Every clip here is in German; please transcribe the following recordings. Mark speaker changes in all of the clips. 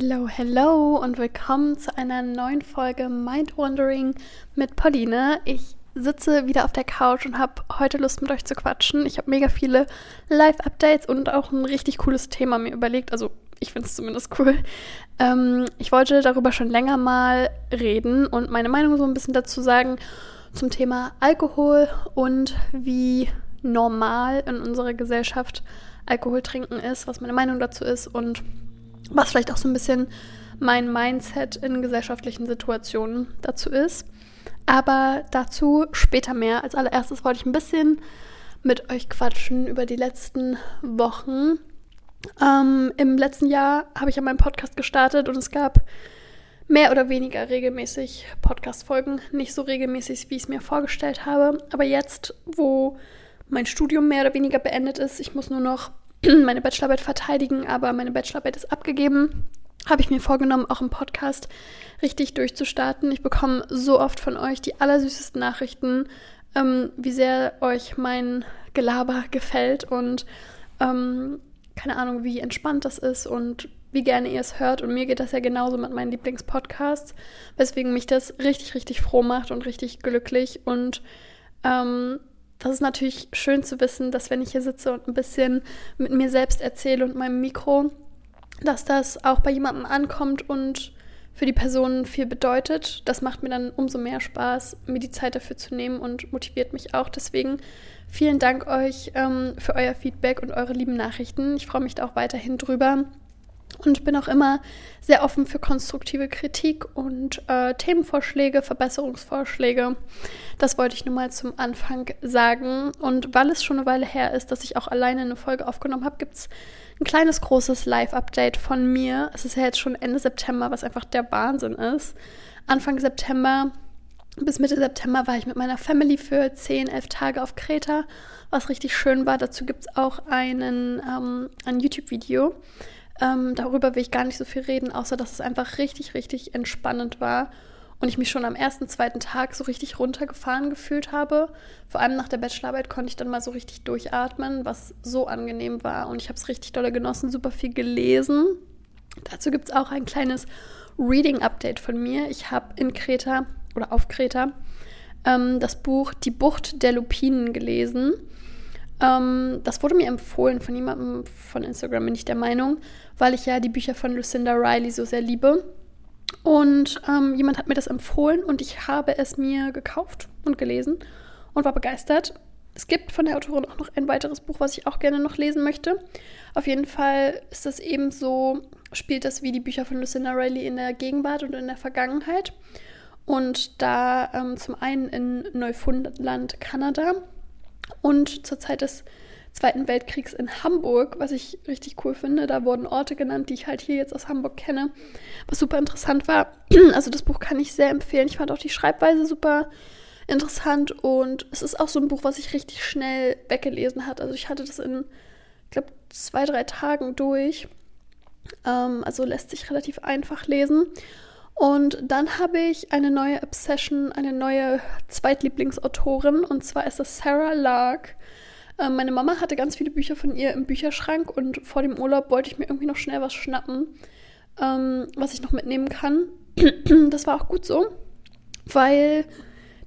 Speaker 1: Hello, hello und willkommen zu einer neuen Folge Mind Wandering mit Pauline. Ich sitze wieder auf der Couch und habe heute Lust mit euch zu quatschen. Ich habe mega viele Live-Updates und auch ein richtig cooles Thema mir überlegt. Also ich finde es zumindest cool. Ähm, ich wollte darüber schon länger mal reden und meine Meinung so ein bisschen dazu sagen zum Thema Alkohol und wie normal in unserer Gesellschaft Alkohol trinken ist, was meine Meinung dazu ist und was vielleicht auch so ein bisschen mein Mindset in gesellschaftlichen Situationen dazu ist. Aber dazu später mehr. Als allererstes wollte ich ein bisschen mit euch quatschen über die letzten Wochen. Ähm, Im letzten Jahr habe ich ja meinen Podcast gestartet und es gab mehr oder weniger regelmäßig Podcast-Folgen. Nicht so regelmäßig, wie ich es mir vorgestellt habe. Aber jetzt, wo mein Studium mehr oder weniger beendet ist, ich muss nur noch meine Bachelorarbeit verteidigen, aber meine Bachelorarbeit ist abgegeben. Habe ich mir vorgenommen, auch im Podcast richtig durchzustarten. Ich bekomme so oft von euch die allersüßesten Nachrichten, ähm, wie sehr euch mein Gelaber gefällt und ähm, keine Ahnung, wie entspannt das ist und wie gerne ihr es hört. Und mir geht das ja genauso mit meinen Lieblingspodcasts, weswegen mich das richtig, richtig froh macht und richtig glücklich. Und ähm, das ist natürlich schön zu wissen, dass wenn ich hier sitze und ein bisschen mit mir selbst erzähle und meinem Mikro, dass das auch bei jemandem ankommt und für die Person viel bedeutet. Das macht mir dann umso mehr Spaß, mir die Zeit dafür zu nehmen und motiviert mich auch. Deswegen vielen Dank euch ähm, für euer Feedback und eure lieben Nachrichten. Ich freue mich da auch weiterhin drüber und bin auch immer sehr offen für konstruktive Kritik und äh, Themenvorschläge, Verbesserungsvorschläge. Das wollte ich nur mal zum Anfang sagen. Und weil es schon eine Weile her ist, dass ich auch alleine eine Folge aufgenommen habe, gibt es ein kleines, großes Live-Update von mir. Es ist ja jetzt schon Ende September, was einfach der Wahnsinn ist. Anfang September bis Mitte September war ich mit meiner Family für 10, 11 Tage auf Kreta, was richtig schön war. Dazu gibt es auch einen, ähm, ein YouTube-Video. Ähm, darüber will ich gar nicht so viel reden, außer dass es einfach richtig, richtig entspannend war und ich mich schon am ersten, zweiten Tag so richtig runtergefahren gefühlt habe. Vor allem nach der Bachelorarbeit konnte ich dann mal so richtig durchatmen, was so angenehm war und ich habe es richtig dolle genossen, super viel gelesen. Dazu gibt es auch ein kleines Reading-Update von mir. Ich habe in Kreta oder auf Kreta ähm, das Buch Die Bucht der Lupinen gelesen. Ähm, das wurde mir empfohlen von jemandem von Instagram, bin ich der Meinung, weil ich ja die Bücher von Lucinda Riley so sehr liebe. Und ähm, jemand hat mir das empfohlen und ich habe es mir gekauft und gelesen und war begeistert. Es gibt von der Autorin auch noch ein weiteres Buch, was ich auch gerne noch lesen möchte. Auf jeden Fall ist das ebenso, spielt das wie die Bücher von Lucinda Riley in der Gegenwart und in der Vergangenheit. Und da ähm, zum einen in Neufundland, Kanada und zur Zeit des Zweiten Weltkriegs in Hamburg, was ich richtig cool finde. Da wurden Orte genannt, die ich halt hier jetzt aus Hamburg kenne, was super interessant war. Also das Buch kann ich sehr empfehlen. Ich fand auch die Schreibweise super interessant und es ist auch so ein Buch, was ich richtig schnell weggelesen hat. Also ich hatte das in, ich glaube, zwei, drei Tagen durch. Ähm, also lässt sich relativ einfach lesen. Und dann habe ich eine neue Obsession, eine neue Zweitlieblingsautorin und zwar ist das Sarah Lark. Ähm, meine Mama hatte ganz viele Bücher von ihr im Bücherschrank und vor dem Urlaub wollte ich mir irgendwie noch schnell was schnappen, ähm, was ich noch mitnehmen kann. das war auch gut so, weil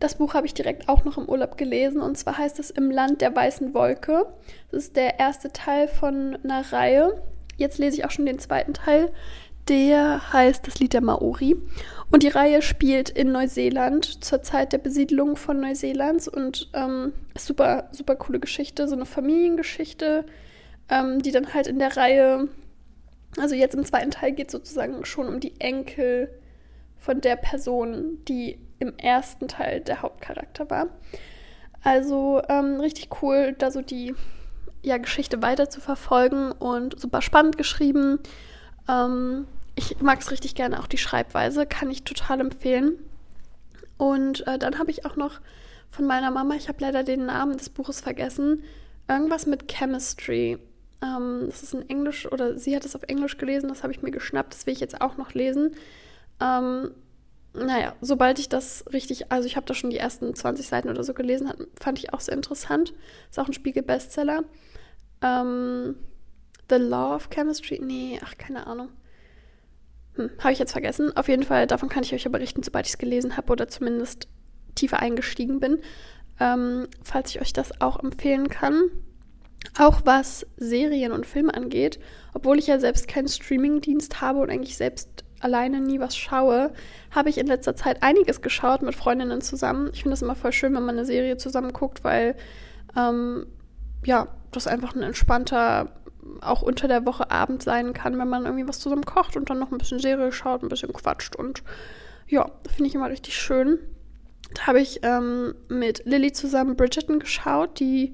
Speaker 1: das Buch habe ich direkt auch noch im Urlaub gelesen und zwar heißt es Im Land der weißen Wolke. Das ist der erste Teil von einer Reihe. Jetzt lese ich auch schon den zweiten Teil. Der heißt Das Lied der Maori. Und die Reihe spielt in Neuseeland zur Zeit der Besiedlung von Neuseelands und ähm, super, super coole Geschichte, so eine Familiengeschichte, ähm, die dann halt in der Reihe, also jetzt im zweiten Teil geht sozusagen schon um die Enkel von der Person, die im ersten Teil der Hauptcharakter war. Also ähm, richtig cool, da so die ja, Geschichte weiter zu verfolgen und super spannend geschrieben. Ähm, ich mag es richtig gerne, auch die Schreibweise, kann ich total empfehlen. Und äh, dann habe ich auch noch von meiner Mama, ich habe leider den Namen des Buches vergessen, irgendwas mit Chemistry. Ähm, das ist in Englisch oder sie hat es auf Englisch gelesen, das habe ich mir geschnappt, das will ich jetzt auch noch lesen. Ähm, naja, sobald ich das richtig, also ich habe da schon die ersten 20 Seiten oder so gelesen, fand ich auch sehr interessant. Ist auch ein Spiegel-Bestseller. Ähm, The Law of Chemistry? Nee, ach, keine Ahnung. Hm, habe ich jetzt vergessen. Auf jeden Fall, davon kann ich euch ja berichten, sobald ich es gelesen habe oder zumindest tiefer eingestiegen bin. Ähm, falls ich euch das auch empfehlen kann. Auch was Serien und Filme angeht, obwohl ich ja selbst keinen Streamingdienst habe und eigentlich selbst alleine nie was schaue, habe ich in letzter Zeit einiges geschaut mit Freundinnen zusammen. Ich finde es immer voll schön, wenn man eine Serie zusammen guckt, weil ähm, ja, das einfach ein entspannter, auch unter der Woche Abend sein kann, wenn man irgendwie was zusammen kocht und dann noch ein bisschen Serie schaut, ein bisschen quatscht und ja, finde ich immer richtig schön. Da habe ich ähm, mit Lilly zusammen Bridgerton geschaut, die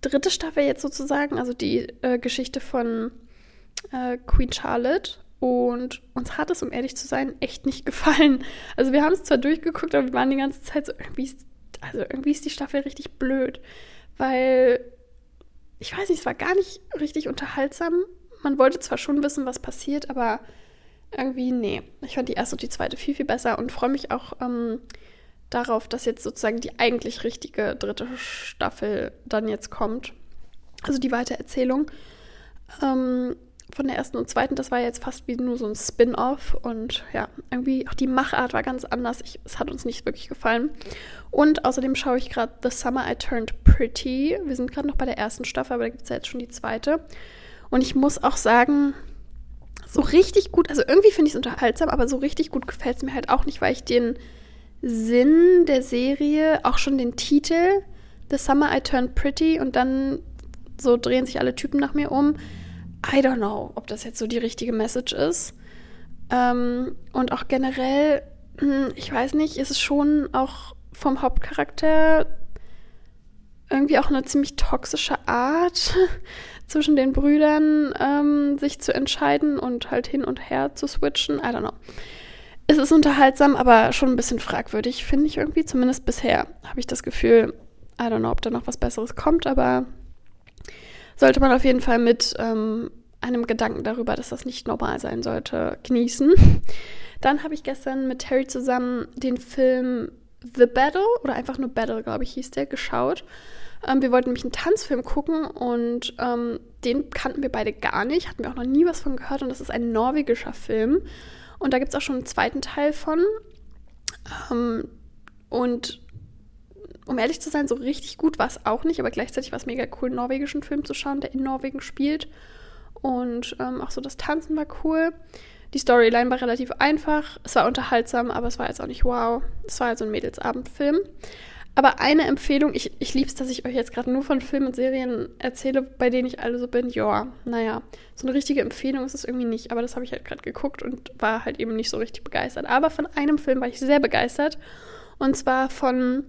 Speaker 1: dritte Staffel jetzt sozusagen, also die äh, Geschichte von äh, Queen Charlotte. Und uns hat es, um ehrlich zu sein, echt nicht gefallen. Also wir haben es zwar durchgeguckt, aber wir waren die ganze Zeit so, irgendwie ist, also irgendwie ist die Staffel richtig blöd. Weil, ich weiß nicht, es war gar nicht richtig unterhaltsam. Man wollte zwar schon wissen, was passiert, aber irgendwie, nee. Ich fand die erste und die zweite viel, viel besser und freue mich auch ähm, darauf, dass jetzt sozusagen die eigentlich richtige dritte Staffel dann jetzt kommt. Also die Weitererzählung. Ähm, von der ersten und zweiten, das war jetzt fast wie nur so ein Spin-off und ja, irgendwie auch die Machart war ganz anders. Ich, es hat uns nicht wirklich gefallen. Und außerdem schaue ich gerade The Summer I Turned Pretty. Wir sind gerade noch bei der ersten Staffel, aber da gibt es ja jetzt schon die zweite. Und ich muss auch sagen, so richtig gut, also irgendwie finde ich es unterhaltsam, aber so richtig gut gefällt es mir halt auch nicht, weil ich den Sinn der Serie, auch schon den Titel, The Summer I Turned Pretty und dann so drehen sich alle Typen nach mir um. I don't know, ob das jetzt so die richtige Message ist. Ähm, und auch generell, hm, ich weiß nicht, ist es schon auch vom Hauptcharakter irgendwie auch eine ziemlich toxische Art zwischen den Brüdern, ähm, sich zu entscheiden und halt hin und her zu switchen. I don't know. Es ist unterhaltsam, aber schon ein bisschen fragwürdig, finde ich irgendwie. Zumindest bisher habe ich das Gefühl, I don't know, ob da noch was Besseres kommt, aber sollte man auf jeden Fall mit ähm, einem Gedanken darüber, dass das nicht normal sein sollte, genießen. Dann habe ich gestern mit Terry zusammen den Film The Battle oder einfach nur Battle, glaube ich, hieß der, geschaut. Ähm, wir wollten nämlich einen Tanzfilm gucken und ähm, den kannten wir beide gar nicht, hatten wir auch noch nie was von gehört und das ist ein norwegischer Film. Und da gibt es auch schon einen zweiten Teil von. Ähm, und um ehrlich zu sein, so richtig gut war es auch nicht, aber gleichzeitig war es mega cool, einen norwegischen Film zu schauen, der in Norwegen spielt. Und ähm, auch so das Tanzen war cool. Die Storyline war relativ einfach. Es war unterhaltsam, aber es war jetzt auch nicht wow. Es war halt so ein Mädelsabendfilm. Aber eine Empfehlung, ich, ich liebe es, dass ich euch jetzt gerade nur von Filmen und Serien erzähle, bei denen ich alle so bin, ja, naja, so eine richtige Empfehlung ist es irgendwie nicht. Aber das habe ich halt gerade geguckt und war halt eben nicht so richtig begeistert. Aber von einem Film war ich sehr begeistert. Und zwar von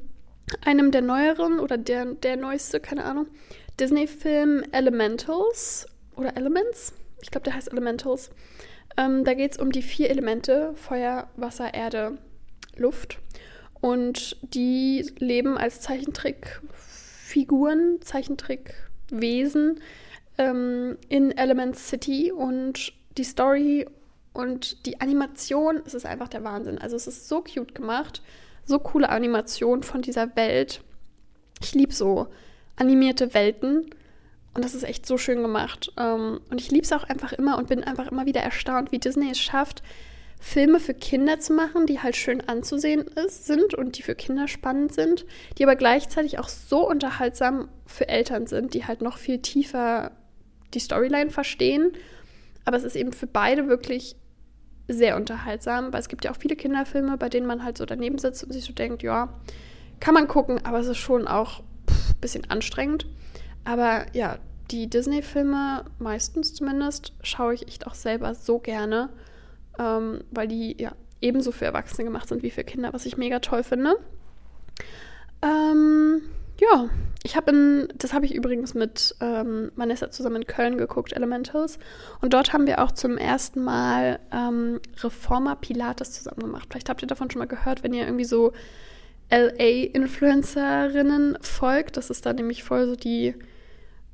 Speaker 1: einem der neueren oder der, der neueste, keine Ahnung, Disney-Film Elementals oder Elements. Ich glaube, der heißt Elementals. Ähm, da geht es um die vier Elemente: Feuer, Wasser, Erde, Luft. Und die leben als Zeichentrickfiguren, Zeichentrickwesen ähm, in Element City. Und die Story und die Animation, es ist einfach der Wahnsinn. Also es ist so cute gemacht so coole Animation von dieser Welt. Ich liebe so animierte Welten und das ist echt so schön gemacht. Ähm, und ich liebe es auch einfach immer und bin einfach immer wieder erstaunt, wie Disney es schafft, Filme für Kinder zu machen, die halt schön anzusehen ist, sind und die für Kinder spannend sind, die aber gleichzeitig auch so unterhaltsam für Eltern sind, die halt noch viel tiefer die Storyline verstehen. Aber es ist eben für beide wirklich sehr unterhaltsam, weil es gibt ja auch viele Kinderfilme, bei denen man halt so daneben sitzt und sich so denkt, ja, kann man gucken, aber es ist schon auch ein bisschen anstrengend. Aber ja, die Disney-Filme, meistens zumindest, schaue ich echt auch selber so gerne, ähm, weil die ja ebenso für Erwachsene gemacht sind wie für Kinder, was ich mega toll finde. Ähm, ja, ich habe in, das habe ich übrigens mit ähm, Vanessa zusammen in Köln geguckt, Elementals. Und dort haben wir auch zum ersten Mal ähm, Reformer Pilates zusammen gemacht. Vielleicht habt ihr davon schon mal gehört, wenn ihr irgendwie so LA-Influencerinnen folgt. Das ist da nämlich voll so die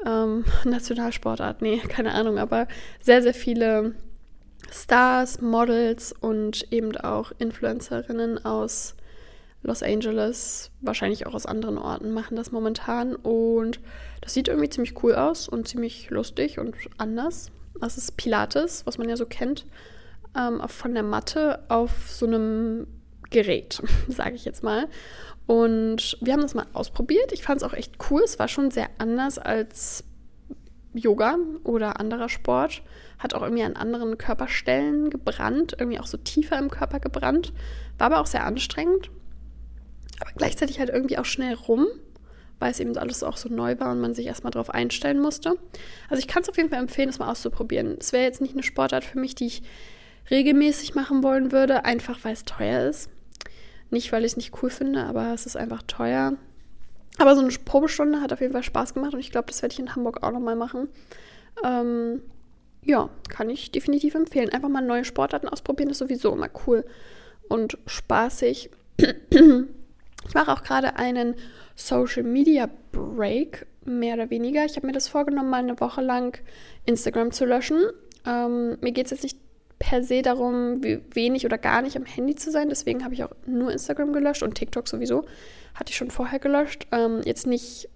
Speaker 1: ähm, Nationalsportart. Nee, keine Ahnung, aber sehr, sehr viele Stars, Models und eben auch Influencerinnen aus Los Angeles, wahrscheinlich auch aus anderen Orten, machen das momentan. Und das sieht irgendwie ziemlich cool aus und ziemlich lustig und anders. Das ist Pilates, was man ja so kennt. ähm, von der Matte auf so einem Gerät, sage ich jetzt mal. Und wir haben das mal ausprobiert. Ich fand es auch echt cool. Es war schon sehr anders als Yoga oder anderer Sport. Hat auch irgendwie an anderen Körperstellen gebrannt, irgendwie auch so tiefer im Körper gebrannt. War aber auch sehr anstrengend. Aber gleichzeitig halt irgendwie auch schnell rum, weil es eben alles auch so neu war und man sich erstmal darauf einstellen musste. Also ich kann es auf jeden Fall empfehlen, es mal auszuprobieren. Es wäre jetzt nicht eine Sportart für mich, die ich regelmäßig machen wollen würde, einfach weil es teuer ist. Nicht, weil ich es nicht cool finde, aber es ist einfach teuer. Aber so eine Probestunde hat auf jeden Fall Spaß gemacht und ich glaube, das werde ich in Hamburg auch nochmal machen. Ähm, ja, kann ich definitiv empfehlen. Einfach mal neue Sportarten ausprobieren, ist sowieso immer cool und spaßig. Ich mache auch gerade einen Social Media Break, mehr oder weniger. Ich habe mir das vorgenommen, mal eine Woche lang Instagram zu löschen. Ähm, mir geht es jetzt nicht per se darum, wenig oder gar nicht am Handy zu sein. Deswegen habe ich auch nur Instagram gelöscht und TikTok sowieso. Hatte ich schon vorher gelöscht. Ähm, jetzt nicht,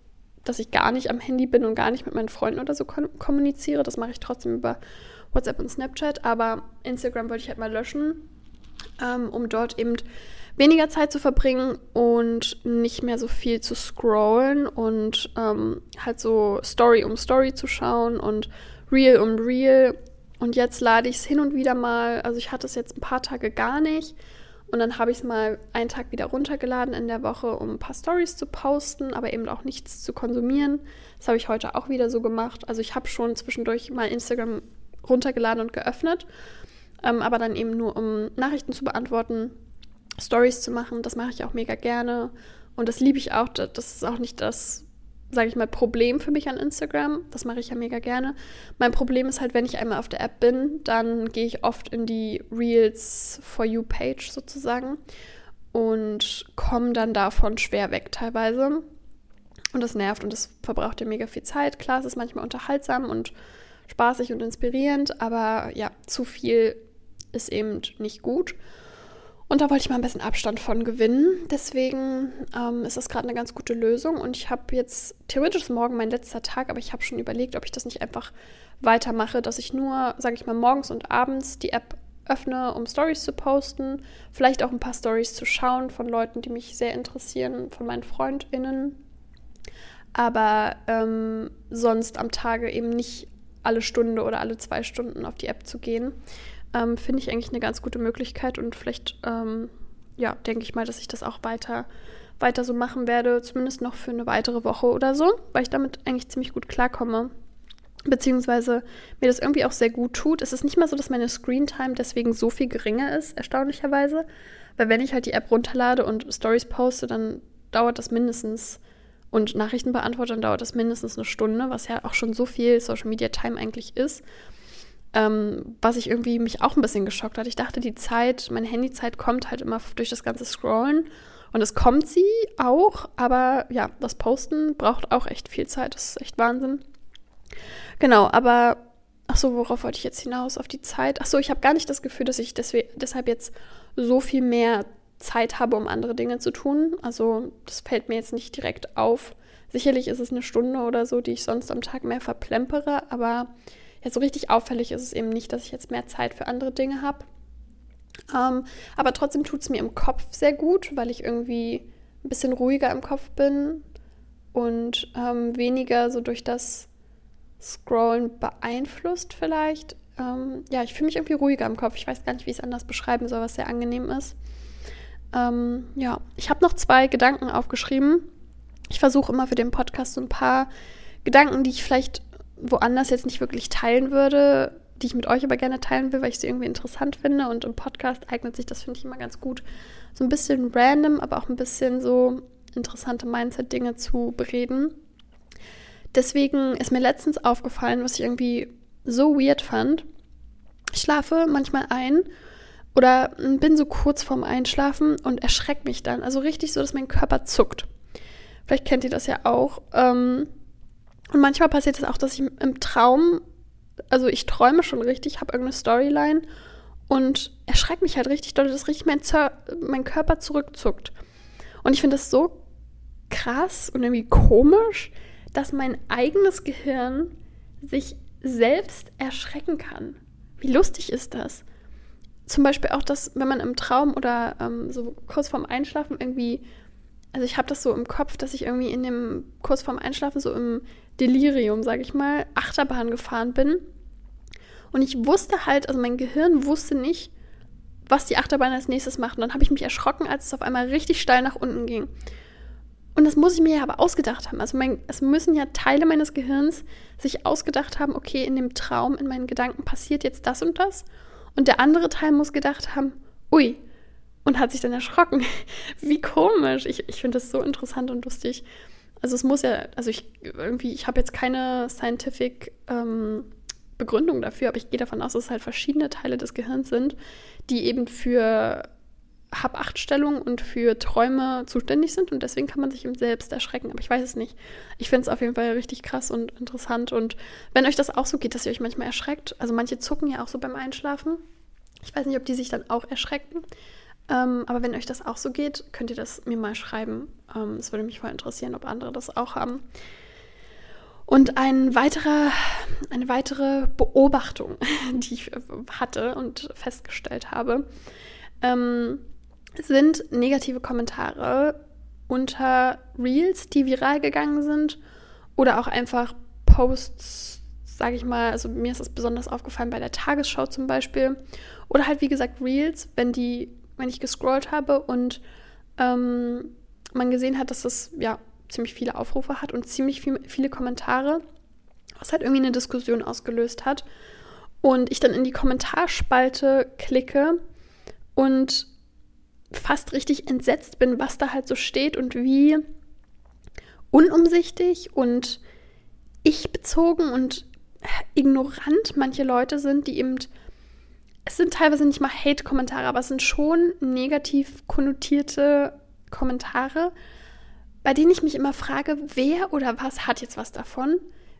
Speaker 1: dass ich gar nicht am Handy bin und gar nicht mit meinen Freunden oder so kommuniziere. Das mache ich trotzdem über WhatsApp und Snapchat. Aber Instagram wollte ich halt mal löschen, ähm, um dort eben weniger Zeit zu verbringen und nicht mehr so viel zu scrollen und ähm, halt so Story um Story zu schauen und Real um Real und jetzt lade ich es hin und wieder mal, also ich hatte es jetzt ein paar Tage gar nicht. Und dann habe ich es mal einen Tag wieder runtergeladen in der Woche, um ein paar Stories zu posten, aber eben auch nichts zu konsumieren. Das habe ich heute auch wieder so gemacht. Also ich habe schon zwischendurch mal Instagram runtergeladen und geöffnet, ähm, aber dann eben nur, um Nachrichten zu beantworten, Stories zu machen. Das mache ich auch mega gerne. Und das liebe ich auch. Das ist auch nicht das, sage ich mal, Problem für mich an Instagram. Das mache ich ja mega gerne. Mein Problem ist halt, wenn ich einmal auf der App bin, dann gehe ich oft in die Reels For You Page sozusagen und komme dann davon schwer weg teilweise. Und das nervt und das verbraucht ja mega viel Zeit. Klar, es ist manchmal unterhaltsam und spaßig und inspirierend, aber ja, zu viel ist eben nicht gut. Und da wollte ich mal ein bisschen Abstand von gewinnen. Deswegen ähm, ist das gerade eine ganz gute Lösung. Und ich habe jetzt, theoretisch morgen mein letzter Tag, aber ich habe schon überlegt, ob ich das nicht einfach weitermache, dass ich nur, sage ich mal, morgens und abends die App öffne, um Stories zu posten. Vielleicht auch ein paar Stories zu schauen von Leuten, die mich sehr interessieren, von meinen FreundInnen. Aber ähm, sonst am Tage eben nicht alle Stunde oder alle zwei Stunden auf die App zu gehen ähm, finde ich eigentlich eine ganz gute Möglichkeit und vielleicht, ähm, ja, denke ich mal, dass ich das auch weiter, weiter so machen werde, zumindest noch für eine weitere Woche oder so, weil ich damit eigentlich ziemlich gut klarkomme. Beziehungsweise mir das irgendwie auch sehr gut tut. Es ist nicht mal so, dass meine Screentime deswegen so viel geringer ist, erstaunlicherweise. Weil wenn ich halt die App runterlade und Stories poste, dann dauert das mindestens und Nachrichten beantworte, dann dauert das mindestens eine Stunde, was ja auch schon so viel Social Media Time eigentlich ist. Ähm, was ich irgendwie mich auch ein bisschen geschockt hat. Ich dachte, die Zeit, meine Handyzeit kommt halt immer durch das ganze Scrollen. Und es kommt sie auch, aber ja, das Posten braucht auch echt viel Zeit. Das ist echt Wahnsinn. Genau, aber ach so, worauf wollte ich jetzt hinaus? Auf die Zeit? Ach so, ich habe gar nicht das Gefühl, dass ich deshalb jetzt so viel mehr Zeit habe, um andere Dinge zu tun. Also, das fällt mir jetzt nicht direkt auf. Sicherlich ist es eine Stunde oder so, die ich sonst am Tag mehr verplempere, aber ja, so richtig auffällig ist es eben nicht, dass ich jetzt mehr Zeit für andere Dinge habe. Ähm, aber trotzdem tut es mir im Kopf sehr gut, weil ich irgendwie ein bisschen ruhiger im Kopf bin und ähm, weniger so durch das Scrollen beeinflusst vielleicht. Ähm, ja, ich fühle mich irgendwie ruhiger im Kopf. Ich weiß gar nicht, wie ich es anders beschreiben soll, was sehr angenehm ist. Ähm, ja, ich habe noch zwei Gedanken aufgeschrieben. Ich versuche immer für den Podcast so ein paar Gedanken, die ich vielleicht woanders jetzt nicht wirklich teilen würde, die ich mit euch aber gerne teilen will, weil ich sie irgendwie interessant finde. Und im Podcast eignet sich das, finde ich, immer ganz gut, so ein bisschen random, aber auch ein bisschen so interessante Mindset-Dinge zu bereden. Deswegen ist mir letztens aufgefallen, was ich irgendwie so weird fand. Ich schlafe manchmal ein oder bin so kurz vorm Einschlafen und erschreckt mich dann. Also richtig so, dass mein Körper zuckt. Vielleicht kennt ihr das ja auch. Ähm, und manchmal passiert es das auch, dass ich im Traum, also ich träume schon richtig, habe irgendeine Storyline und erschreckt mich halt richtig doll, dass richtig mein, mein Körper zurückzuckt. Und ich finde das so krass und irgendwie komisch, dass mein eigenes Gehirn sich selbst erschrecken kann. Wie lustig ist das? zum Beispiel auch, dass wenn man im Traum oder ähm, so kurz vorm Einschlafen irgendwie, also ich habe das so im Kopf, dass ich irgendwie in dem kurz vorm Einschlafen so im Delirium, sage ich mal, Achterbahn gefahren bin. Und ich wusste halt, also mein Gehirn wusste nicht, was die Achterbahn als nächstes macht. Und dann habe ich mich erschrocken, als es auf einmal richtig steil nach unten ging. Und das muss ich mir ja aber ausgedacht haben. Also mein, es müssen ja Teile meines Gehirns sich ausgedacht haben, okay, in dem Traum, in meinen Gedanken passiert jetzt das und das. Und der andere Teil muss gedacht haben, ui, und hat sich dann erschrocken. Wie komisch. Ich, ich finde das so interessant und lustig. Also es muss ja, also ich irgendwie, ich habe jetzt keine scientific ähm, Begründung dafür, aber ich gehe davon aus, dass es halt verschiedene Teile des Gehirns sind, die eben für Habachtstellung und für Träume zuständig sind und deswegen kann man sich eben selbst erschrecken. Aber ich weiß es nicht. Ich finde es auf jeden Fall richtig krass und interessant. Und wenn euch das auch so geht, dass ihr euch manchmal erschreckt, also manche zucken ja auch so beim Einschlafen. Ich weiß nicht, ob die sich dann auch erschrecken. Ähm, aber wenn euch das auch so geht, könnt ihr das mir mal schreiben. Ähm, es würde mich voll interessieren, ob andere das auch haben. Und ein weiterer, eine weitere Beobachtung, die ich hatte und festgestellt habe, ähm, sind negative Kommentare unter Reels, die viral gegangen sind oder auch einfach Posts, sage ich mal, also mir ist das besonders aufgefallen bei der Tagesschau zum Beispiel oder halt wie gesagt Reels, wenn die, wenn ich gescrollt habe und ähm, man gesehen hat, dass das ja ziemlich viele Aufrufe hat und ziemlich viel, viele Kommentare, was halt irgendwie eine Diskussion ausgelöst hat. Und ich dann in die Kommentarspalte klicke und fast richtig entsetzt bin, was da halt so steht und wie unumsichtig und ich bezogen und ignorant manche Leute sind, die eben, es sind teilweise nicht mal Hate-Kommentare, aber es sind schon negativ konnotierte Kommentare, bei denen ich mich immer frage, wer oder was hat jetzt was davon?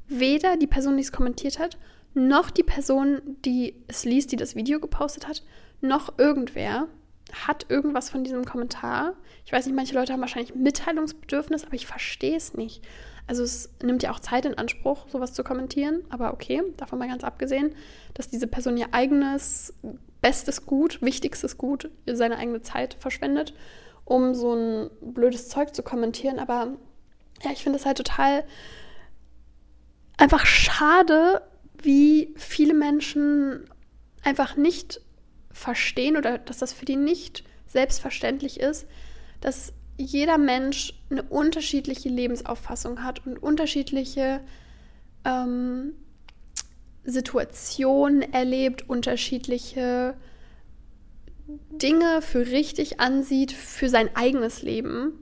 Speaker 1: Weder die Person, die es kommentiert hat, noch die Person, die es liest, die das Video gepostet hat, noch irgendwer hat irgendwas von diesem Kommentar. Ich weiß nicht, manche Leute haben wahrscheinlich Mitteilungsbedürfnis, aber ich verstehe es nicht. Also es nimmt ja auch Zeit in Anspruch, sowas zu kommentieren, aber okay, davon mal ganz abgesehen, dass diese Person ihr eigenes bestes Gut, wichtigstes Gut, seine eigene Zeit verschwendet um so ein blödes Zeug zu kommentieren. Aber ja, ich finde es halt total einfach schade, wie viele Menschen einfach nicht verstehen oder dass das für die nicht selbstverständlich ist, dass jeder Mensch eine unterschiedliche Lebensauffassung hat und unterschiedliche ähm, Situationen erlebt, unterschiedliche Dinge für richtig ansieht für sein eigenes Leben.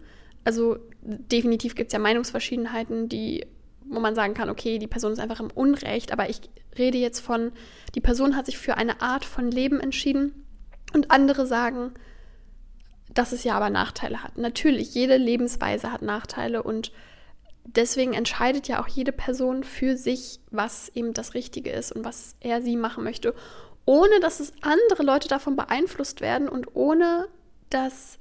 Speaker 1: Also definitiv gibt es ja Meinungsverschiedenheiten, die, wo man sagen kann, okay, die Person ist einfach im Unrecht, aber ich rede jetzt von, die Person hat sich für eine Art von Leben entschieden und andere sagen, dass es ja aber Nachteile hat. Natürlich, jede Lebensweise hat Nachteile und deswegen entscheidet ja auch jede Person für sich, was eben das Richtige ist und was er sie machen möchte ohne dass es andere Leute davon beeinflusst werden und ohne dass,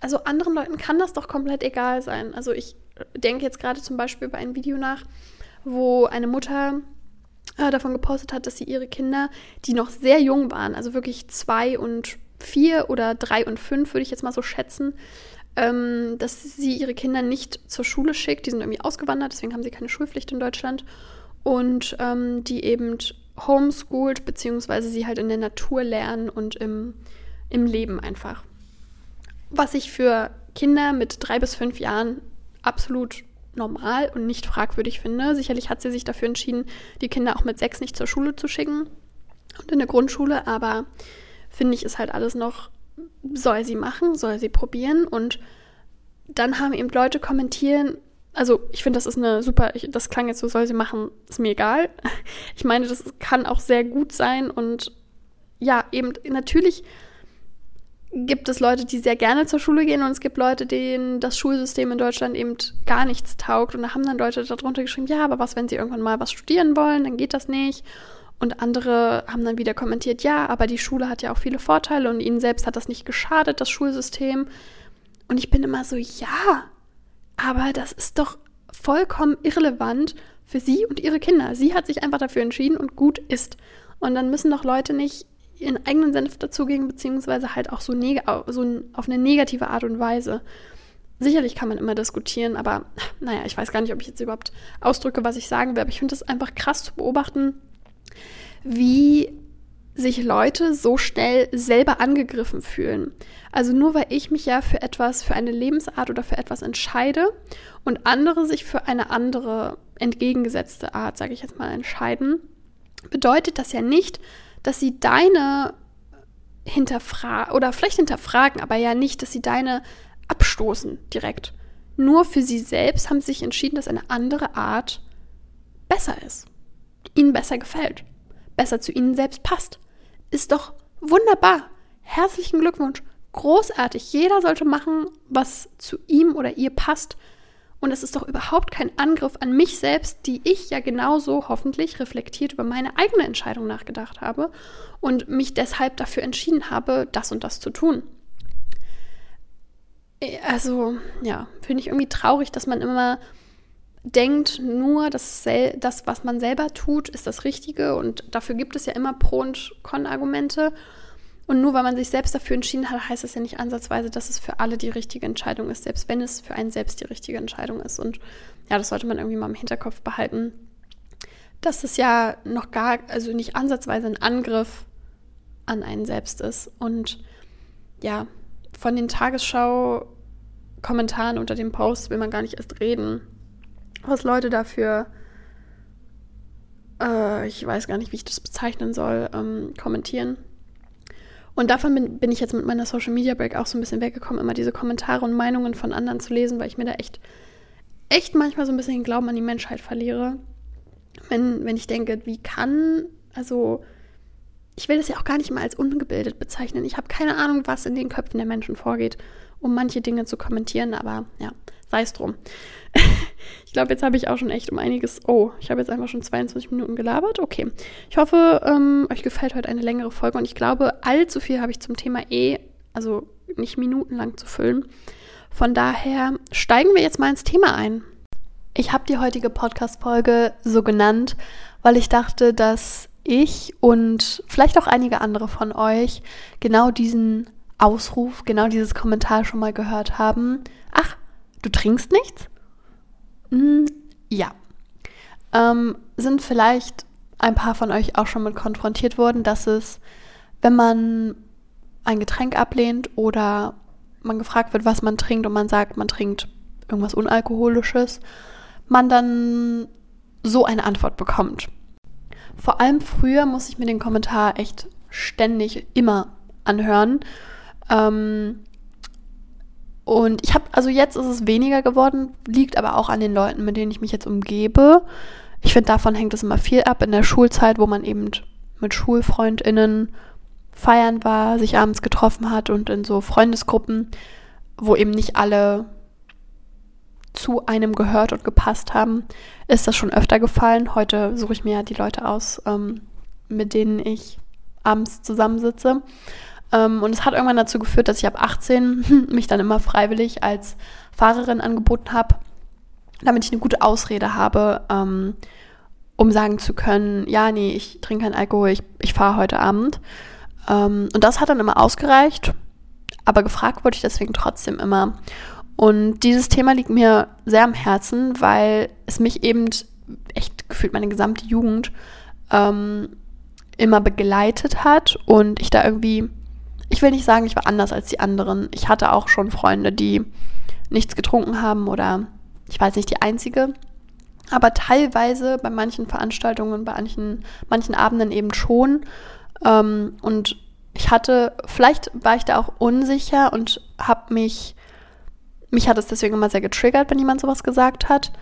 Speaker 1: also anderen Leuten kann das doch komplett egal sein. Also ich denke jetzt gerade zum Beispiel über ein Video nach, wo eine Mutter äh, davon gepostet hat, dass sie ihre Kinder, die noch sehr jung waren, also wirklich zwei und vier oder drei und fünf, würde ich jetzt mal so schätzen, ähm, dass sie ihre Kinder nicht zur Schule schickt. Die sind irgendwie ausgewandert, deswegen haben sie keine Schulpflicht in Deutschland. Und ähm, die eben homeschooled, beziehungsweise sie halt in der Natur lernen und im, im Leben einfach. Was ich für Kinder mit drei bis fünf Jahren absolut normal und nicht fragwürdig finde. Sicherlich hat sie sich dafür entschieden, die Kinder auch mit sechs nicht zur Schule zu schicken und in der Grundschule, aber finde ich, ist halt alles noch, soll sie machen, soll sie probieren und dann haben eben Leute kommentieren, also ich finde, das ist eine super, ich, das klang jetzt so, soll sie machen, ist mir egal. Ich meine, das kann auch sehr gut sein und ja, eben natürlich gibt es Leute, die sehr gerne zur Schule gehen und es gibt Leute, denen das Schulsystem in Deutschland eben gar nichts taugt und da haben dann Leute darunter geschrieben, ja, aber was, wenn sie irgendwann mal was studieren wollen, dann geht das nicht. Und andere haben dann wieder kommentiert, ja, aber die Schule hat ja auch viele Vorteile und ihnen selbst hat das nicht geschadet, das Schulsystem. Und ich bin immer so, ja, aber das ist doch vollkommen irrelevant für sie und ihre Kinder. Sie hat sich einfach dafür entschieden und gut ist. Und dann müssen doch Leute nicht ihren eigenen Senf dazugeben, beziehungsweise halt auch so, so auf eine negative Art und Weise. Sicherlich kann man immer diskutieren, aber naja, ich weiß gar nicht, ob ich jetzt überhaupt ausdrücke, was ich sagen will, aber ich finde es einfach krass zu beobachten, wie sich Leute so schnell selber angegriffen fühlen. Also nur weil ich mich ja für etwas, für eine Lebensart oder für etwas entscheide und andere sich für eine andere entgegengesetzte Art, sage ich jetzt mal, entscheiden, bedeutet das ja nicht, dass sie deine hinterfragen oder vielleicht hinterfragen, aber ja nicht, dass sie deine abstoßen direkt. Nur für sie selbst haben sie sich entschieden, dass eine andere Art besser ist, ihnen besser gefällt, besser zu ihnen selbst passt. Ist doch wunderbar. Herzlichen Glückwunsch. Großartig. Jeder sollte machen, was zu ihm oder ihr passt. Und es ist doch überhaupt kein Angriff an mich selbst, die ich ja genauso hoffentlich reflektiert über meine eigene Entscheidung nachgedacht habe und mich deshalb dafür entschieden habe, das und das zu tun. Äh, also, ja, finde ich irgendwie traurig, dass man immer denkt, nur das, das, was man selber tut, ist das Richtige und dafür gibt es ja immer Pro- und Con-Argumente. Und nur weil man sich selbst dafür entschieden hat, heißt das ja nicht ansatzweise, dass es für alle die richtige Entscheidung ist, selbst wenn es für einen selbst die richtige Entscheidung ist. Und ja, das sollte man irgendwie mal im Hinterkopf behalten, dass es ja noch gar, also nicht ansatzweise ein Angriff an einen selbst ist. Und ja, von den Tagesschau-Kommentaren unter dem Post will man gar nicht erst reden, was Leute dafür, äh, ich weiß gar nicht, wie ich das bezeichnen soll, ähm, kommentieren. Und davon bin, bin, ich jetzt mit meiner Social Media Break auch so ein bisschen weggekommen, immer diese Kommentare und Meinungen von anderen zu lesen, weil ich mir da echt, echt manchmal so ein bisschen den Glauben an die Menschheit verliere. Wenn, wenn ich denke, wie kann, also ich will das ja auch gar nicht mal als ungebildet bezeichnen. Ich habe keine Ahnung, was in den Köpfen der Menschen vorgeht, um manche Dinge zu kommentieren, aber ja, sei es drum. ich glaube, jetzt habe ich auch schon echt um einiges. Oh, ich habe jetzt einfach schon 22 Minuten gelabert. Okay. Ich hoffe, ähm, euch gefällt heute eine längere Folge und ich glaube, allzu viel habe ich zum Thema eh, also nicht minutenlang zu füllen. Von daher steigen wir jetzt mal ins Thema ein. Ich habe die heutige Podcast-Folge so genannt, weil ich dachte, dass ich und vielleicht auch einige andere von euch genau diesen Ausruf, genau dieses Kommentar schon mal gehört haben. Du trinkst nichts? Mm, ja. Ähm, sind vielleicht ein paar von euch auch schon mit konfrontiert worden, dass es, wenn man ein Getränk ablehnt oder man gefragt wird, was man trinkt und man sagt, man trinkt irgendwas Unalkoholisches, man dann so eine Antwort bekommt. Vor allem früher muss ich mir den Kommentar echt ständig immer anhören. Ähm, und ich habe, also jetzt ist es weniger geworden, liegt aber auch an den Leuten, mit denen ich mich jetzt umgebe. Ich finde, davon hängt es immer viel ab in der Schulzeit, wo man eben mit SchulfreundInnen feiern war, sich abends getroffen hat und in so Freundesgruppen, wo eben nicht alle zu einem gehört und gepasst haben, ist das schon öfter gefallen. Heute suche ich mir ja die Leute aus, ähm, mit denen ich abends zusammensitze. Ähm, und es hat irgendwann dazu geführt, dass ich ab 18 mich dann immer freiwillig als Fahrerin angeboten habe, damit ich eine gute Ausrede habe, ähm, um sagen zu können, ja, nee, ich trinke keinen Alkohol, ich, ich fahre heute Abend. Ähm, und das hat dann immer ausgereicht, aber gefragt wurde ich deswegen trotzdem immer. Und dieses Thema liegt mir sehr am Herzen, weil es mich eben echt gefühlt meine gesamte Jugend immer begleitet hat und ich da irgendwie ich will nicht sagen, ich war anders als die anderen. Ich hatte auch schon Freunde, die nichts getrunken haben oder ich weiß nicht, die einzige. Aber teilweise bei manchen Veranstaltungen, bei manchen, manchen Abenden eben schon. Ähm, und ich hatte, vielleicht war ich da auch unsicher und habe mich, mich hat es deswegen immer sehr getriggert, wenn jemand sowas gesagt hat.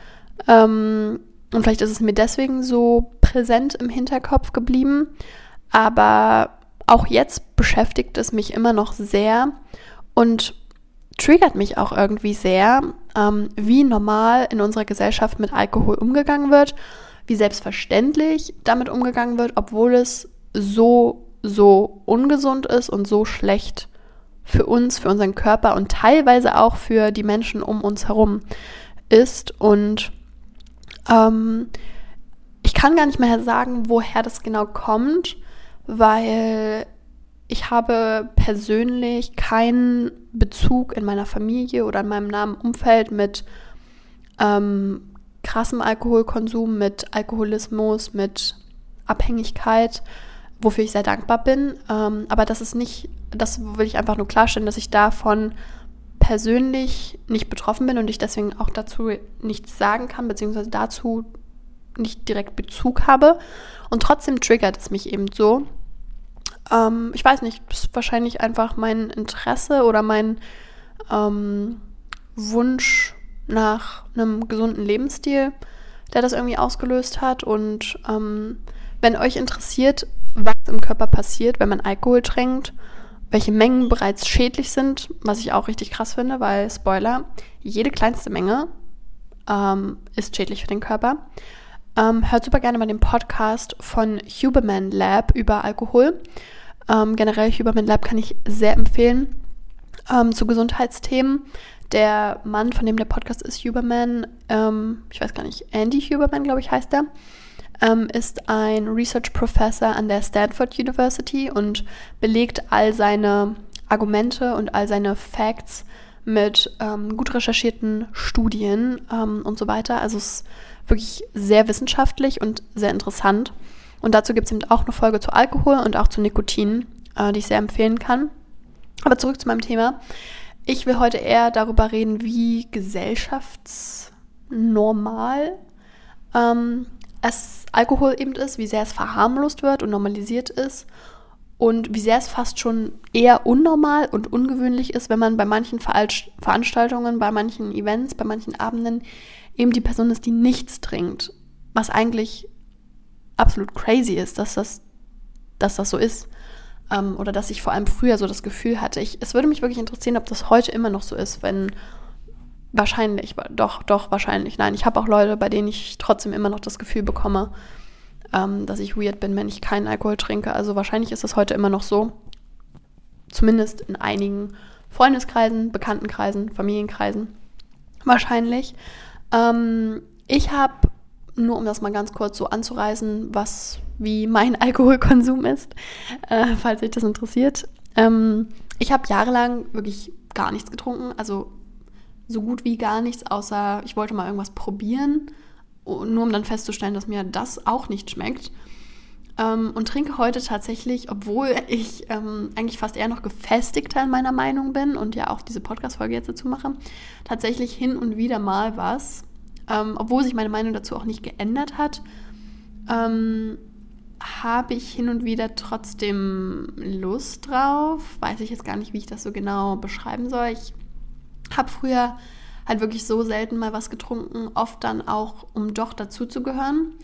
Speaker 1: Ähm, und vielleicht ist es mir deswegen so präsent im Hinterkopf geblieben. Aber auch jetzt beschäftigt es mich immer noch sehr und triggert mich auch irgendwie sehr, ähm, wie normal in unserer Gesellschaft mit Alkohol umgegangen wird, wie selbstverständlich damit umgegangen wird, obwohl es so, so ungesund ist und so schlecht für uns, für unseren Körper und teilweise auch für die Menschen um uns herum ist. Und ähm, ich kann gar nicht mehr sagen, woher das genau kommt weil ich habe persönlich keinen Bezug in meiner Familie oder in meinem nahen Umfeld mit ähm, krassem Alkoholkonsum, mit Alkoholismus, mit Abhängigkeit, wofür ich sehr dankbar bin. Ähm, aber das ist nicht, das will ich einfach nur klarstellen, dass ich davon persönlich nicht betroffen bin und ich deswegen auch dazu nichts sagen kann, beziehungsweise dazu nicht direkt Bezug habe. Und trotzdem triggert es mich eben so. Ähm, ich weiß nicht, das ist wahrscheinlich einfach mein Interesse oder mein ähm, Wunsch nach einem gesunden Lebensstil, der das irgendwie ausgelöst hat. Und ähm, wenn euch interessiert, was im Körper passiert, wenn man Alkohol trinkt, welche Mengen bereits schädlich sind, was ich auch richtig krass finde, weil, Spoiler, jede kleinste Menge ähm, ist schädlich für den Körper. Ähm, hört super gerne mal den Podcast von Huberman Lab über Alkohol. Ähm, generell Huberman Lab kann ich sehr empfehlen ähm, zu Gesundheitsthemen. Der Mann, von dem der Podcast ist, Huberman, ähm, ich weiß gar nicht, Andy Huberman, glaube ich, heißt er, ähm, ist ein Research Professor an der Stanford University und belegt all seine Argumente und all seine Facts mit ähm, gut recherchierten Studien und so weiter. Also es ist wirklich sehr wissenschaftlich und sehr interessant. Und dazu gibt es eben auch eine Folge zu Alkohol und auch zu Nikotin, äh, die ich sehr empfehlen kann. Aber zurück zu meinem Thema. Ich will heute eher darüber reden, wie gesellschaftsnormal ähm, es Alkohol eben ist, wie sehr es verharmlost wird und normalisiert ist und wie sehr es fast schon eher unnormal und ungewöhnlich ist, wenn man bei manchen Ver Veranstaltungen, bei manchen Events, bei manchen Abenden eben die Person ist, die nichts trinkt. Was eigentlich absolut crazy ist, dass das, dass das so ist. Ähm, oder dass ich vor allem früher so das Gefühl hatte. Ich, es würde mich wirklich interessieren, ob das heute immer noch so ist, wenn wahrscheinlich, doch, doch, wahrscheinlich. Nein, ich habe auch Leute, bei denen ich trotzdem immer noch das Gefühl bekomme, ähm, dass ich weird bin, wenn ich keinen Alkohol trinke. Also wahrscheinlich ist das heute immer noch so. Zumindest in einigen Freundeskreisen, Bekanntenkreisen, Familienkreisen. Wahrscheinlich. Ähm, ich habe, nur um das mal ganz kurz so anzureißen, was wie mein Alkoholkonsum ist, äh, falls euch das interessiert. Ähm, ich habe jahrelang wirklich gar nichts getrunken, also so gut wie gar nichts, außer ich wollte mal irgendwas probieren, nur um dann festzustellen, dass mir das auch nicht schmeckt. Ähm, und trinke heute tatsächlich, obwohl ich ähm, eigentlich fast eher noch gefestigter in meiner Meinung bin und ja auch diese Podcast-Folge jetzt dazu mache, tatsächlich hin und wieder mal was, ähm, obwohl sich meine Meinung dazu auch nicht geändert hat. Ähm, habe ich hin und wieder trotzdem Lust drauf. Weiß ich jetzt gar nicht, wie ich das so genau beschreiben soll. Ich habe früher halt wirklich so selten mal was getrunken, oft dann auch, um doch dazu zu gehören.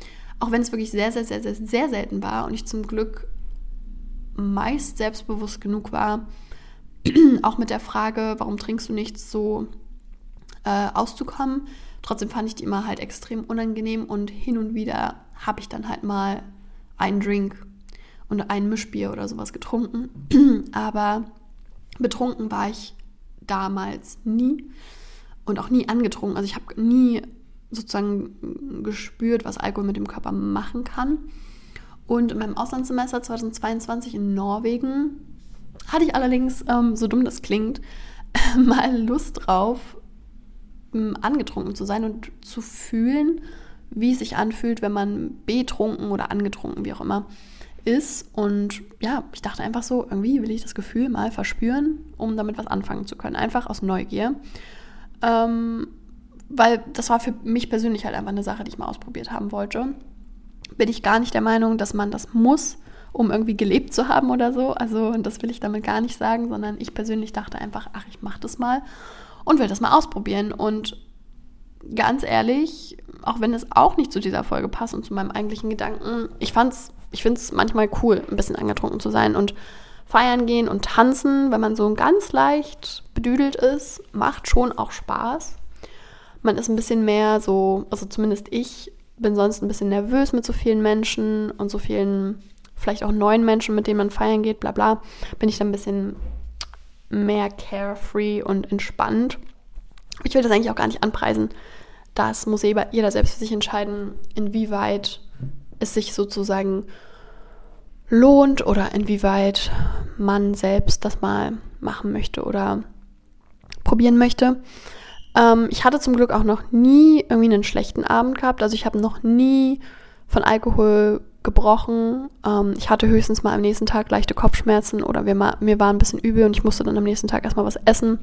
Speaker 1: Auch wenn es wirklich sehr, sehr, sehr, sehr, sehr selten war und ich zum Glück meist selbstbewusst genug war, auch mit der Frage, warum trinkst du nichts, so äh, auszukommen. Trotzdem fand ich die immer halt extrem unangenehm und hin und wieder habe ich dann halt mal einen Drink und ein Mischbier oder sowas getrunken. Aber betrunken war ich damals nie und auch nie angetrunken. Also ich habe nie sozusagen gespürt, was Alkohol mit dem Körper machen kann. Und in meinem Auslandssemester 2022 in Norwegen hatte ich allerdings, ähm, so dumm das klingt, mal Lust drauf, ähm, angetrunken zu sein und zu fühlen, wie es sich anfühlt, wenn man betrunken oder angetrunken, wie auch immer, ist. Und ja, ich dachte einfach so, irgendwie will ich das Gefühl mal verspüren, um damit was anfangen zu können. Einfach aus Neugier. Ähm, weil das war für mich persönlich halt einfach eine Sache, die ich mal ausprobiert haben wollte. Bin ich gar nicht der Meinung, dass man das muss, um irgendwie gelebt zu haben oder so. Also das will ich damit gar nicht sagen, sondern ich persönlich dachte einfach, ach, ich mache das mal und will das mal ausprobieren. Und ganz ehrlich, auch wenn es auch nicht zu dieser Folge passt und zu meinem eigentlichen Gedanken, ich fand's, ich finde es manchmal cool, ein bisschen angetrunken zu sein und feiern gehen und tanzen, wenn man so ganz leicht bedüdelt ist, macht schon auch Spaß. Man ist ein bisschen mehr so, also zumindest ich bin sonst ein bisschen nervös mit so vielen Menschen und so vielen, vielleicht auch neuen Menschen, mit denen man feiern geht, bla bla, bin ich dann ein bisschen mehr carefree und entspannt. Ich will das eigentlich auch gar nicht anpreisen. Das muss jeder selbst für sich entscheiden, inwieweit es sich sozusagen lohnt oder inwieweit man selbst das mal machen möchte oder probieren möchte. Ähm, ich hatte zum Glück auch noch nie irgendwie einen schlechten Abend gehabt. Also ich habe noch nie von Alkohol gebrochen. Ähm, ich hatte höchstens mal am nächsten Tag leichte Kopfschmerzen oder mir, mir war ein bisschen übel und ich musste dann am nächsten Tag erstmal was essen.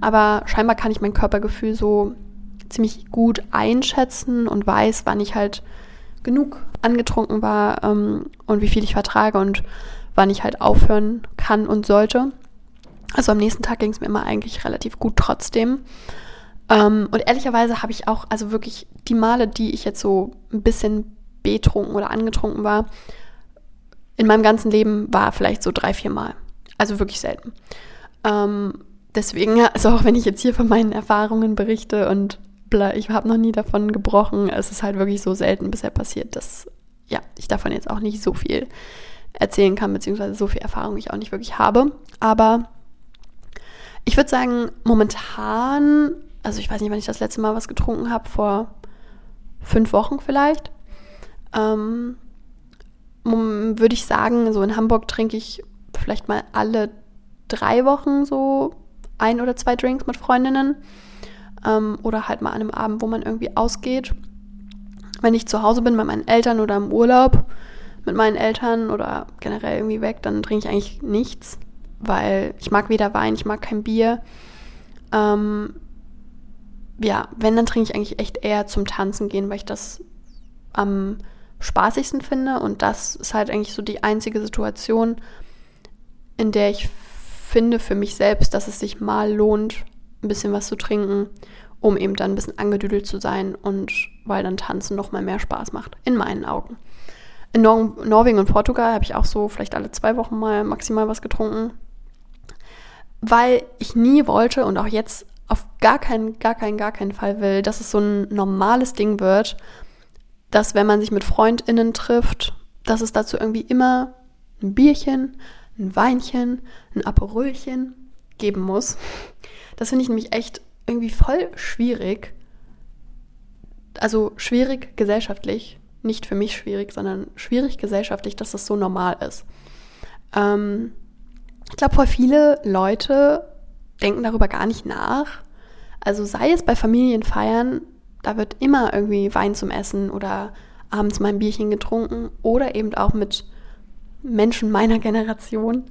Speaker 1: Aber scheinbar kann ich mein Körpergefühl so ziemlich gut einschätzen und weiß, wann ich halt genug angetrunken war ähm, und wie viel ich vertrage und wann ich halt aufhören kann und sollte. Also am nächsten Tag ging es mir immer eigentlich relativ gut trotzdem. Ähm, und ehrlicherweise habe ich auch, also wirklich die Male, die ich jetzt so ein bisschen betrunken oder angetrunken war, in meinem ganzen Leben war vielleicht so drei, vier Mal. Also wirklich selten. Ähm, deswegen, also auch wenn ich jetzt hier von meinen Erfahrungen berichte und bla, ich habe noch nie davon gebrochen, es ist halt wirklich so selten bisher passiert, dass ja, ich davon jetzt auch nicht so viel erzählen kann, beziehungsweise so viel Erfahrung ich auch nicht wirklich habe. Aber ich würde sagen, momentan, also ich weiß nicht, wann ich das letzte Mal was getrunken habe, vor fünf Wochen vielleicht, ähm, würde ich sagen, so in Hamburg trinke ich vielleicht mal alle drei Wochen so ein oder zwei Drinks mit Freundinnen. Ähm, oder halt mal an einem Abend, wo man irgendwie ausgeht. Wenn ich zu Hause bin bei meinen Eltern oder im Urlaub mit meinen Eltern oder generell irgendwie weg, dann trinke ich eigentlich nichts, weil ich mag weder Wein, ich mag kein Bier. Ähm, ja, wenn, dann trinke ich eigentlich echt eher zum Tanzen gehen, weil ich das am spaßigsten finde. Und das ist halt eigentlich so die einzige Situation, in der ich finde für mich selbst, dass es sich mal lohnt, ein bisschen was zu trinken, um eben dann ein bisschen angedüdelt zu sein und weil dann Tanzen noch mal mehr Spaß macht, in meinen Augen. In Nor Norwegen und Portugal habe ich auch so vielleicht alle zwei Wochen mal maximal was getrunken, weil ich nie wollte und auch jetzt auf gar keinen, gar keinen, gar keinen Fall will, dass es so ein normales Ding wird, dass wenn man sich mit FreundInnen trifft, dass es dazu irgendwie immer ein Bierchen, ein Weinchen, ein Aperolchen geben muss. Das finde ich nämlich echt irgendwie voll schwierig. Also schwierig gesellschaftlich. Nicht für mich schwierig, sondern schwierig gesellschaftlich, dass das so normal ist. Ähm, ich glaube, voll viele Leute denken darüber gar nicht nach. Also sei es bei Familienfeiern, da wird immer irgendwie Wein zum Essen oder abends mal ein Bierchen getrunken oder eben auch mit Menschen meiner Generation,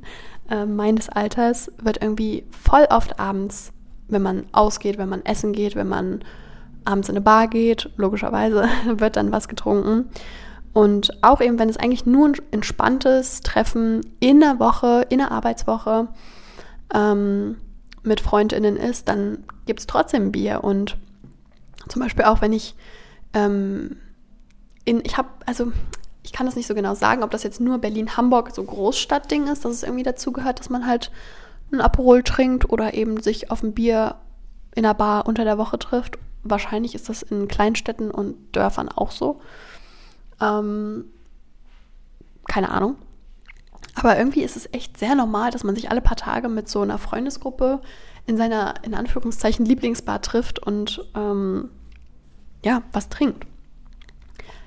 Speaker 1: äh, meines Alters, wird irgendwie voll oft abends, wenn man ausgeht, wenn man essen geht, wenn man abends in eine Bar geht, logischerweise wird dann was getrunken. Und auch eben, wenn es eigentlich nur ein entspanntes Treffen in der Woche, in der Arbeitswoche ähm, mit FreundInnen ist, dann gibt es trotzdem Bier und zum Beispiel auch, wenn ich ähm, in, ich habe, also ich kann das nicht so genau sagen, ob das jetzt nur Berlin-Hamburg so Großstadtding ist, dass es irgendwie dazugehört, dass man halt ein Aperol trinkt oder eben sich auf ein Bier in einer Bar unter der Woche trifft. Wahrscheinlich ist das in Kleinstädten und Dörfern auch so. Ähm, keine Ahnung. Aber irgendwie ist es echt sehr normal, dass man sich alle paar Tage mit so einer Freundesgruppe in seiner, in Anführungszeichen, Lieblingsbar trifft und ähm, ja, was trinkt.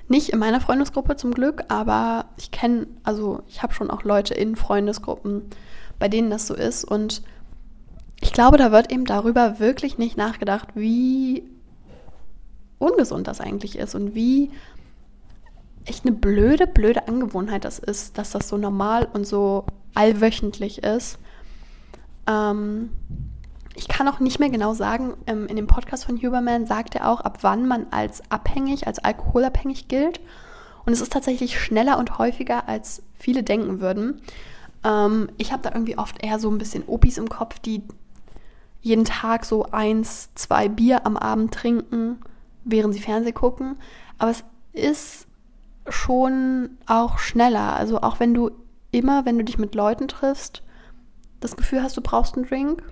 Speaker 1: Nicht in meiner Freundesgruppe zum Glück, aber ich kenne, also ich habe schon auch Leute in Freundesgruppen, bei denen das so ist. Und ich glaube, da wird eben darüber wirklich nicht nachgedacht, wie ungesund das eigentlich ist und wie echt eine blöde, blöde Angewohnheit das ist, dass das so normal und so allwöchentlich ist. Ähm, ich kann auch nicht mehr genau sagen, ähm, in dem Podcast von Huberman sagt er auch, ab wann man als abhängig, als alkoholabhängig gilt. Und es ist tatsächlich schneller und häufiger, als viele denken würden. Ähm, ich habe da irgendwie oft eher so ein bisschen Opis im Kopf, die jeden Tag so eins, zwei Bier am Abend trinken, während sie Fernsehen gucken. Aber es ist schon auch schneller. Also auch wenn du immer, wenn du dich mit Leuten triffst, das Gefühl hast, du brauchst einen Drink,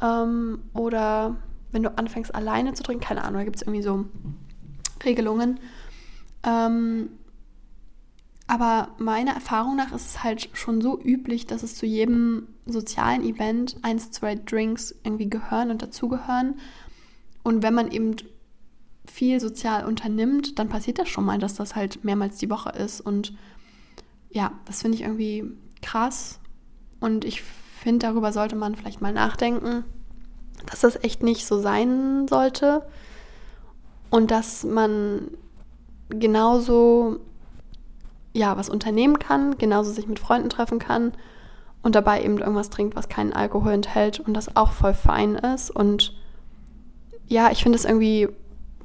Speaker 1: ähm, oder wenn du anfängst alleine zu trinken, keine Ahnung, da gibt es irgendwie so Regelungen. Ähm, aber meiner Erfahrung nach ist es halt schon so üblich, dass es zu jedem sozialen Event eins, zwei Drinks irgendwie gehören und dazugehören. Und wenn man eben viel sozial unternimmt, dann passiert das schon mal, dass das halt mehrmals die Woche ist. Und ja, das finde ich irgendwie krass. Und ich finde, darüber sollte man vielleicht mal nachdenken, dass das echt nicht so sein sollte. Und dass man genauso ja, was unternehmen kann, genauso sich mit Freunden treffen kann und dabei eben irgendwas trinkt, was keinen Alkohol enthält und das auch voll fein ist. Und ja, ich finde es irgendwie,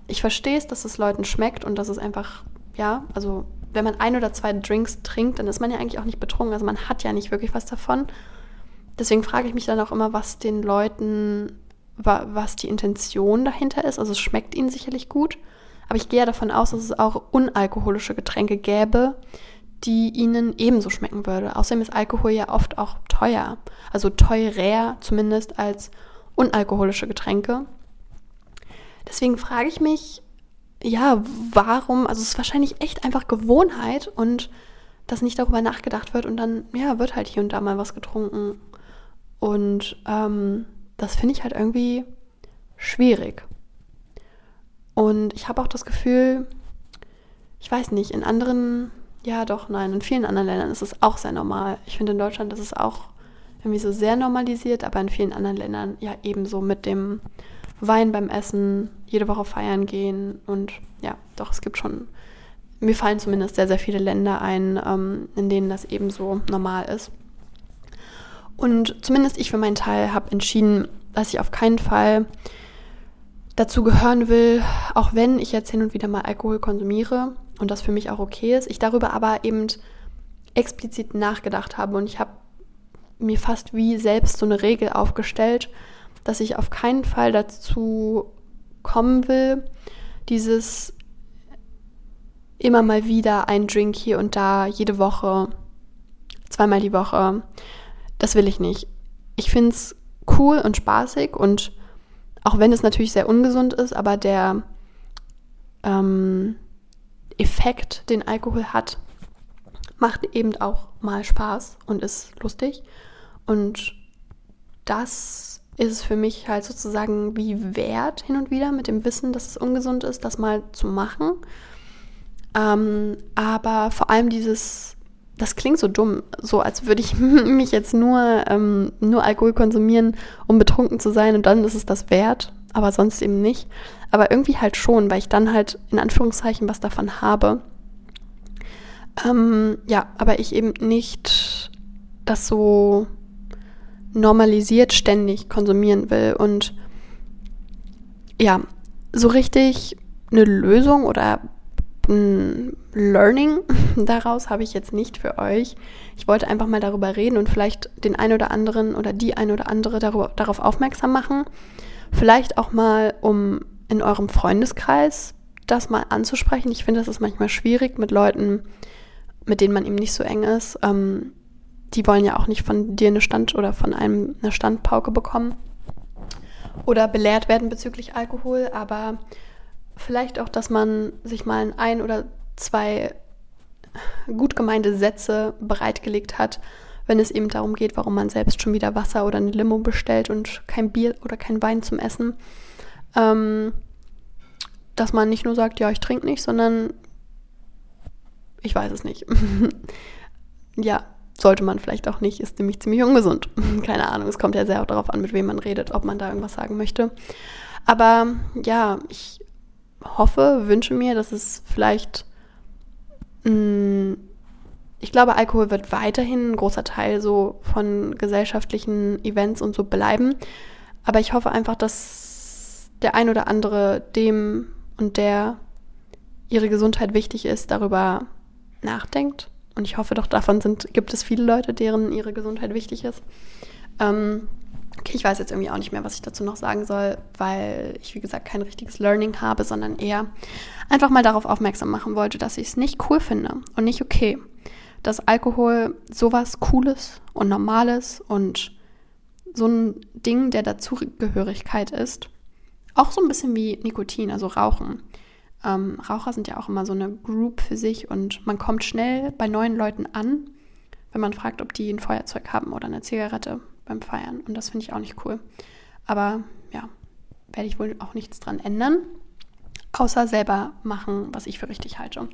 Speaker 1: ich verstehe es, dass es Leuten schmeckt und dass es einfach, ja, also wenn man ein oder zwei Drinks trinkt, dann ist man ja eigentlich auch nicht betrunken. Also man hat ja nicht wirklich was davon. Deswegen frage ich mich dann auch immer, was den Leuten, was die Intention dahinter ist. Also es schmeckt ihnen sicherlich gut. Aber ich gehe ja davon aus, dass es auch unalkoholische Getränke gäbe, die ihnen ebenso schmecken würde. Außerdem ist Alkohol ja oft auch teuer. Also teurer zumindest als unalkoholische Getränke. Deswegen frage ich mich, ja, warum, also es ist wahrscheinlich echt einfach Gewohnheit und dass nicht darüber nachgedacht wird und dann, ja, wird halt hier und da mal was getrunken. Und ähm, das finde ich halt irgendwie schwierig. Und ich habe auch das Gefühl, ich weiß nicht, in anderen ja, doch, nein. In vielen anderen Ländern ist es auch sehr normal. Ich finde, in Deutschland ist es auch irgendwie so sehr normalisiert, aber in vielen anderen Ländern ja ebenso mit dem Wein beim Essen, jede Woche feiern gehen und ja, doch, es gibt schon, mir fallen zumindest sehr, sehr viele Länder ein, ähm, in denen das ebenso normal ist. Und zumindest ich für meinen Teil habe entschieden, dass ich auf keinen Fall dazu gehören will, auch wenn ich jetzt hin und wieder mal Alkohol konsumiere, und das für mich auch okay ist. Ich darüber aber eben explizit nachgedacht habe und ich habe mir fast wie selbst so eine Regel aufgestellt, dass ich auf keinen Fall dazu kommen will, dieses immer mal wieder ein Drink hier und da, jede Woche, zweimal die Woche. Das will ich nicht. Ich finde es cool und spaßig und auch wenn es natürlich sehr ungesund ist, aber der, ähm, Effekt, den Alkohol hat, macht eben auch mal Spaß und ist lustig. Und das ist es für mich halt sozusagen wie wert hin und wieder mit dem Wissen, dass es ungesund ist, das mal zu machen. Ähm, aber vor allem dieses, das klingt so dumm, so als würde ich mich jetzt nur, ähm, nur Alkohol konsumieren, um betrunken zu sein und dann ist es das wert aber sonst eben nicht. Aber irgendwie halt schon, weil ich dann halt in Anführungszeichen was davon habe. Ähm, ja, aber ich eben nicht das so normalisiert ständig konsumieren will. Und ja, so richtig eine Lösung oder ein Learning daraus habe ich jetzt nicht für euch. Ich wollte einfach mal darüber reden und vielleicht den ein oder anderen oder die ein oder andere darüber, darauf aufmerksam machen. Vielleicht auch mal, um in eurem Freundeskreis das mal anzusprechen. Ich finde, das ist manchmal schwierig mit Leuten, mit denen man eben nicht so eng ist. Ähm, die wollen ja auch nicht von dir eine Stand oder von einem eine Standpauke bekommen oder belehrt werden bezüglich Alkohol, aber vielleicht auch, dass man sich mal ein oder zwei gut gemeinte Sätze bereitgelegt hat, wenn es eben darum geht, warum man selbst schon wieder Wasser oder eine Limo bestellt und kein Bier oder kein Wein zum Essen. Ähm, dass man nicht nur sagt, ja, ich trinke nicht, sondern ich weiß es nicht. ja, sollte man vielleicht auch nicht, ist nämlich ziemlich ungesund. Keine Ahnung, es kommt ja sehr darauf an, mit wem man redet, ob man da irgendwas sagen möchte. Aber ja, ich hoffe, wünsche mir, dass es vielleicht mh, mm, ich glaube, Alkohol wird weiterhin ein großer Teil so von gesellschaftlichen Events und so bleiben. Aber ich hoffe einfach, dass der ein oder andere dem und der ihre Gesundheit wichtig ist, darüber nachdenkt. Und ich hoffe doch, davon sind, gibt es viele Leute, deren ihre Gesundheit wichtig ist. Ähm, okay, ich weiß jetzt irgendwie auch nicht mehr, was ich dazu noch sagen soll, weil ich, wie gesagt, kein richtiges Learning habe, sondern eher einfach mal darauf aufmerksam machen wollte, dass ich es nicht cool finde und nicht okay dass Alkohol sowas Cooles und Normales und so ein Ding der Dazugehörigkeit ist. Auch so ein bisschen wie Nikotin, also Rauchen. Ähm, Raucher sind ja auch immer so eine Group für sich und man kommt schnell bei neuen Leuten an, wenn man fragt, ob die ein Feuerzeug haben oder eine Zigarette beim Feiern. Und das finde ich auch nicht cool. Aber ja, werde ich wohl auch nichts dran ändern, außer selber machen, was ich für richtig halte.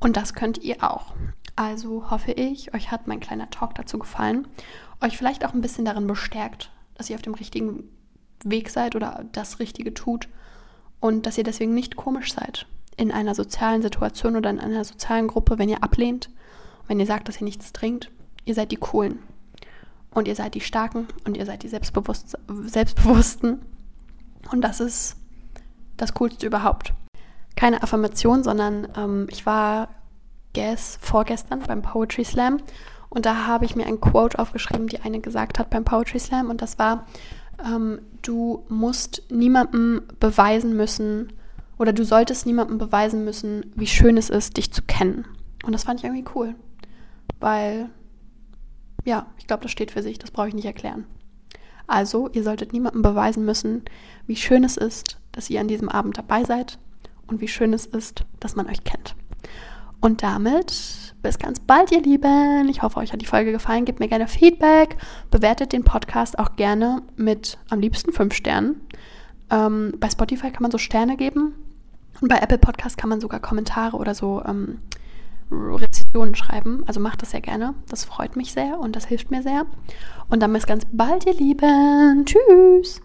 Speaker 1: Und das könnt ihr auch. Also hoffe ich, euch hat mein kleiner Talk dazu gefallen, euch vielleicht auch ein bisschen darin bestärkt, dass ihr auf dem richtigen Weg seid oder das Richtige tut und dass ihr deswegen nicht komisch seid in einer sozialen Situation oder in einer sozialen Gruppe, wenn ihr ablehnt, wenn ihr sagt, dass ihr nichts trinkt. Ihr seid die Coolen und ihr seid die Starken und ihr seid die Selbstbewusst Selbstbewussten und das ist das Coolste überhaupt. Keine Affirmation, sondern ähm, ich war guess, vorgestern beim Poetry Slam und da habe ich mir ein Quote aufgeschrieben, die eine gesagt hat beim Poetry Slam und das war, ähm, du musst niemandem beweisen müssen oder du solltest niemandem beweisen müssen, wie schön es ist, dich zu kennen. Und das fand ich irgendwie cool, weil ja, ich glaube, das steht für sich, das brauche ich nicht erklären. Also, ihr solltet niemandem beweisen müssen, wie schön es ist, dass ihr an diesem Abend dabei seid und wie schön es ist, dass man euch kennt. Und damit bis ganz bald, ihr Lieben. Ich hoffe, euch hat die Folge gefallen. Gebt mir gerne Feedback. Bewertet den Podcast auch gerne mit am liebsten fünf Sternen. Ähm, bei Spotify kann man so Sterne geben. Und bei Apple Podcast kann man sogar Kommentare oder so ähm, Rezensionen schreiben. Also macht das sehr gerne. Das freut mich sehr und das hilft mir sehr. Und dann bis ganz bald, ihr Lieben. Tschüss.